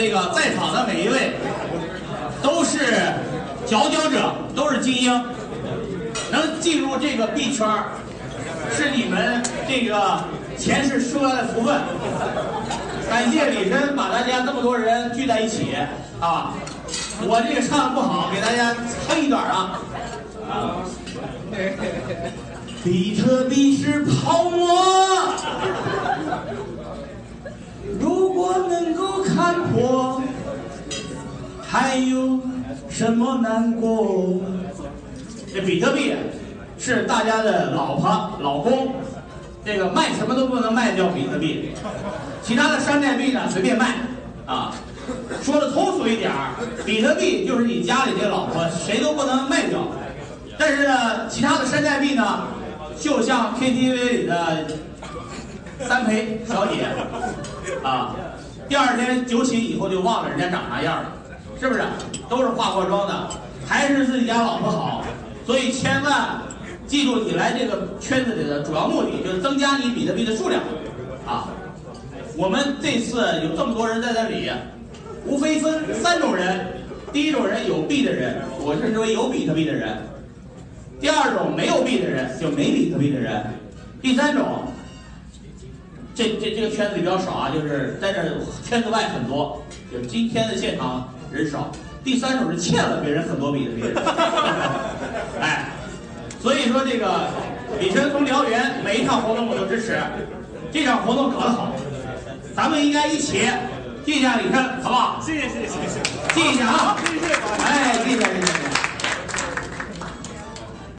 这个在场的每一位都是佼佼者，都是精英，能进入这个币圈是你们这个前世修来的福分。感谢李晨把大家这么多人聚在一起啊！我这个唱的不好，给大家哼一段啊啊！比特币是泡沫，我，还有什么难过？这比特币是大家的老婆、老公，这个卖什么都不能卖掉比特币，其他的山寨币呢随便卖啊。说的通俗一点，比特币就是你家里这老婆，谁都不能卖掉。但是呢，其他的山寨币呢，就像 KTV 里的三陪小姐啊，第二天酒醒以后就忘了人家长啥样了，是不是？都是化过妆的，还是自己家老婆好。所以千万记住，你来这个圈子里的主要目的就是增加你比特币的数量啊。我们这次有这么多人在这里，无非分三种人：第一种人有币的人，我称之为有比特币的人；第二种没有币的人，就没比特币的人；第三种，这这这个圈子里比较少啊，就是在这圈子外很多，就是今天的现场人少。第三种是欠了别人很多比特币的人，哎，所以说这个李晨从燎原每一场活动我都支持，这场活动搞得好，咱们应该一起记一下李晨，好不好？谢谢谢谢谢谢，记一下啊，谢谢。哎，记一下，记一下。